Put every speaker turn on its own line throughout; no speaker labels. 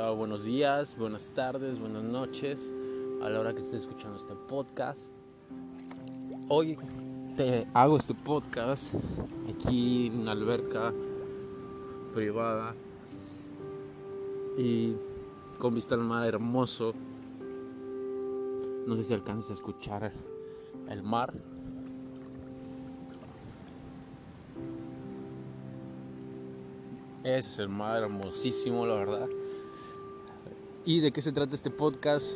Hola, buenos días, buenas tardes, buenas noches a la hora que estés escuchando este podcast. Hoy te hago este podcast aquí en una alberca privada y con vista al mar hermoso. No sé si alcanzas a escuchar el mar. Ese es el mar hermosísimo, la verdad. ¿Y de qué se trata este podcast?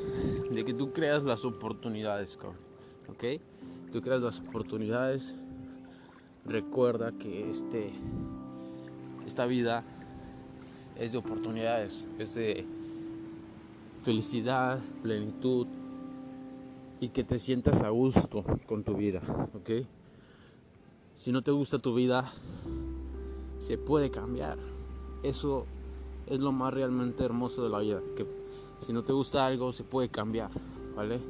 De que tú creas las oportunidades, ¿Ok? Tú creas las oportunidades. Recuerda que este, esta vida es de oportunidades, es de felicidad, plenitud y que te sientas a gusto con tu vida, ¿ok? Si no te gusta tu vida, se puede cambiar. Eso es lo más realmente hermoso de la vida, si no te gusta algo, se puede cambiar, ¿vale?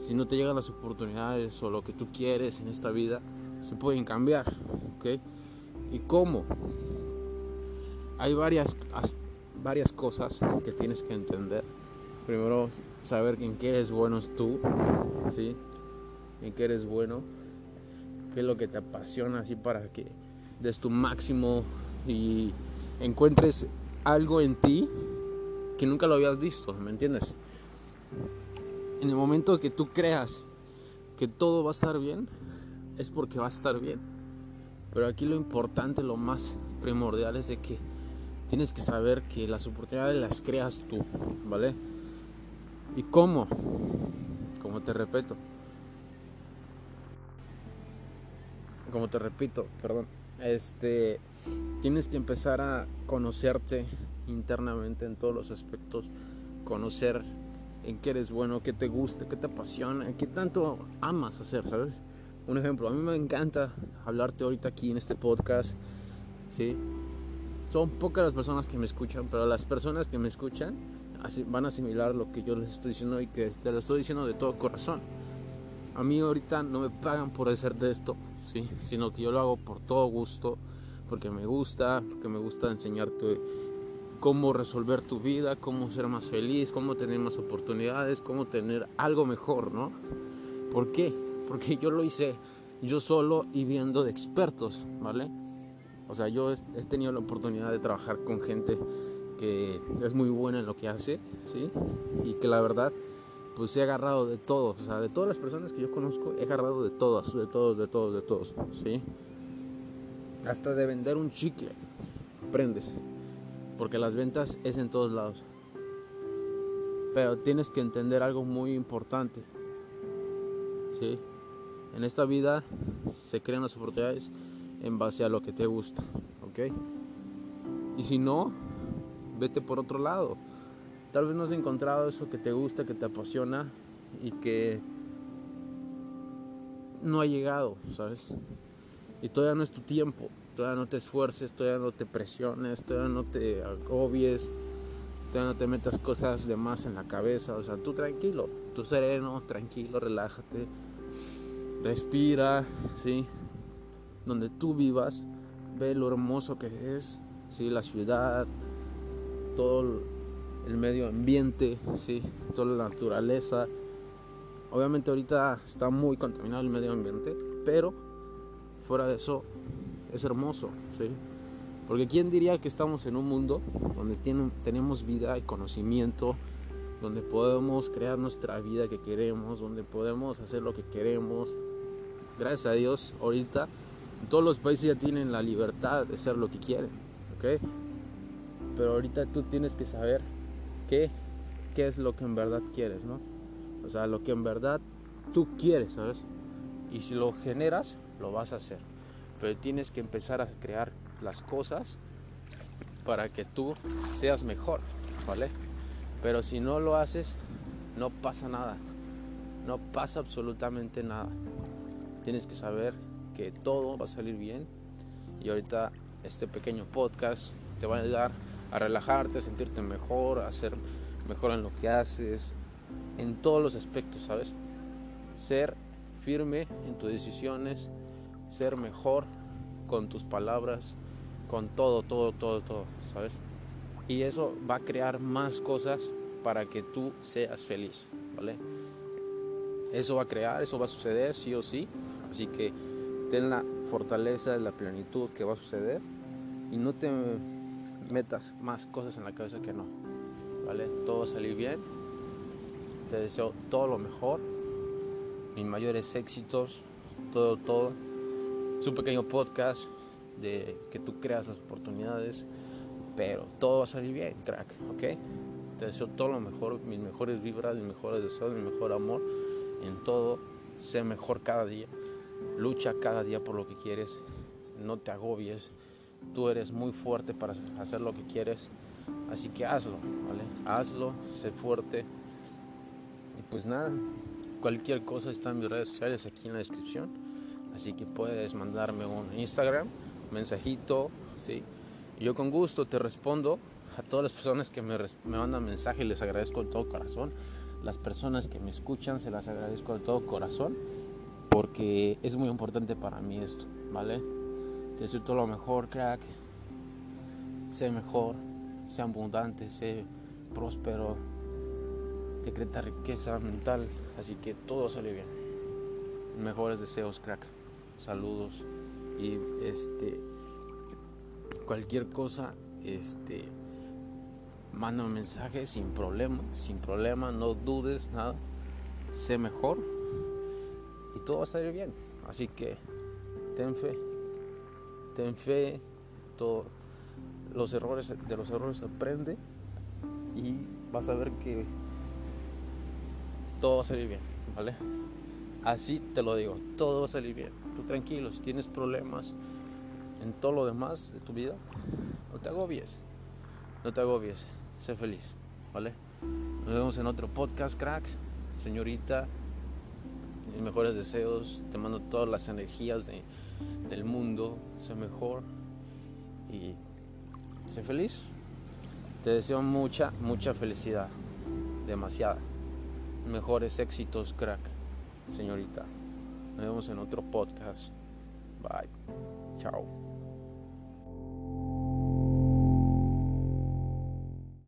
Si no te llegan las oportunidades o lo que tú quieres en esta vida, se pueden cambiar, ¿ok? ¿Y cómo? Hay varias, varias cosas que tienes que entender. Primero, saber en qué eres bueno es tú, ¿sí? En qué eres bueno, qué es lo que te apasiona, así para que des tu máximo y encuentres algo en ti que nunca lo habías visto, ¿me entiendes? En el momento que tú creas que todo va a estar bien, es porque va a estar bien. Pero aquí lo importante, lo más primordial es de que tienes que saber que las oportunidades las creas tú, ¿vale? ¿Y cómo? Como te repito. Como te repito, perdón. Este, tienes que empezar a conocerte internamente en todos los aspectos, conocer en qué eres bueno, qué te gusta, qué te apasiona, qué tanto amas hacer, ¿sabes? Un ejemplo, a mí me encanta hablarte ahorita aquí en este podcast, ¿sí? Son pocas las personas que me escuchan, pero las personas que me escuchan van a asimilar lo que yo les estoy diciendo y que te lo estoy diciendo de todo corazón. A mí ahorita no me pagan por hacer de esto, ¿sí? Sino que yo lo hago por todo gusto, porque me gusta, porque me gusta enseñarte cómo resolver tu vida, cómo ser más feliz, cómo tener más oportunidades, cómo tener algo mejor, ¿no? ¿Por qué? Porque yo lo hice yo solo y viendo de expertos, ¿vale? O sea, yo he tenido la oportunidad de trabajar con gente que es muy buena en lo que hace, ¿sí? Y que la verdad, pues he agarrado de todos, o sea, de todas las personas que yo conozco, he agarrado de todas, de todos, de todos, de todos, ¿sí? Hasta de vender un chicle, aprendes porque las ventas es en todos lados. Pero tienes que entender algo muy importante. ¿sí? En esta vida se crean las oportunidades en base a lo que te gusta. ¿ok? Y si no, vete por otro lado. Tal vez no has encontrado eso que te gusta, que te apasiona y que no ha llegado, ¿sabes? Y todavía no es tu tiempo todavía no te esfuerces, todavía no te presiones, todavía no te agobies, todavía no te metas cosas de más en la cabeza, o sea, tú tranquilo, tú sereno, tranquilo, relájate, respira, ¿sí? Donde tú vivas, ve lo hermoso que es, ¿sí? La ciudad, todo el medio ambiente. Toda la naturaleza. Obviamente ahorita está muy contaminado el medio ambiente, pero fuera de eso es hermoso, ¿sí? Porque ¿quién diría que estamos en un mundo donde tenemos vida y conocimiento, donde podemos crear nuestra vida que queremos, donde podemos hacer lo que queremos? Gracias a Dios, ahorita todos los países ya tienen la libertad de hacer lo que quieren, ¿ok? Pero ahorita tú tienes que saber qué, qué es lo que en verdad quieres, ¿no? O sea, lo que en verdad tú quieres, ¿sabes? Y si lo generas, lo vas a hacer pero tienes que empezar a crear las cosas para que tú seas mejor, ¿vale? Pero si no lo haces, no pasa nada, no pasa absolutamente nada. Tienes que saber que todo va a salir bien y ahorita este pequeño podcast te va a ayudar a relajarte, a sentirte mejor, a ser mejor en lo que haces, en todos los aspectos, ¿sabes? Ser firme en tus decisiones, ser mejor con tus palabras, con todo, todo, todo, todo, ¿sabes? Y eso va a crear más cosas para que tú seas feliz, ¿vale? Eso va a crear, eso va a suceder, sí o sí. Así que ten la fortaleza, la plenitud que va a suceder y no te metas más cosas en la cabeza que no, ¿vale? Todo va a salir bien. Te deseo todo lo mejor, mis mayores éxitos, todo, todo. Es un pequeño podcast de que tú creas las oportunidades, pero todo va a salir bien, crack, ¿ok? Te deseo todo lo mejor, mis mejores vibras, mis mejores deseos, mi mejor amor en todo. Sé mejor cada día. Lucha cada día por lo que quieres. No te agobies. Tú eres muy fuerte para hacer lo que quieres. Así que hazlo, ¿vale? Hazlo, sé fuerte. Y pues nada, cualquier cosa está en mis redes sociales aquí en la descripción. Así que puedes mandarme un Instagram, mensajito, ¿sí? Yo con gusto te respondo a todas las personas que me, me mandan mensajes, les agradezco de todo corazón. Las personas que me escuchan, se las agradezco de todo corazón, porque es muy importante para mí esto, ¿vale? Te deseo todo lo mejor, crack. Sé mejor, sé abundante, sé próspero, decreta riqueza mental, así que todo sale bien. Mejores deseos, crack. Saludos y este cualquier cosa, este manda un mensaje sin problema, sin problema, no dudes nada, sé mejor y todo va a salir bien. Así que ten fe, ten fe, todo, los errores, de los errores aprende y vas a ver que todo va a salir bien, ¿vale? Así te lo digo, todo va a salir bien. Tú tranquilo, si tienes problemas en todo lo demás de tu vida, no te agobies, no te agobies, sé feliz, ¿vale? Nos vemos en otro podcast, crack, señorita. Mis mejores deseos, te mando todas las energías del mundo, sé mejor y sé feliz. Te deseo mucha, mucha felicidad, demasiada. Mejores éxitos, crack, señorita. Nos vemos en otro podcast. Bye. Chao.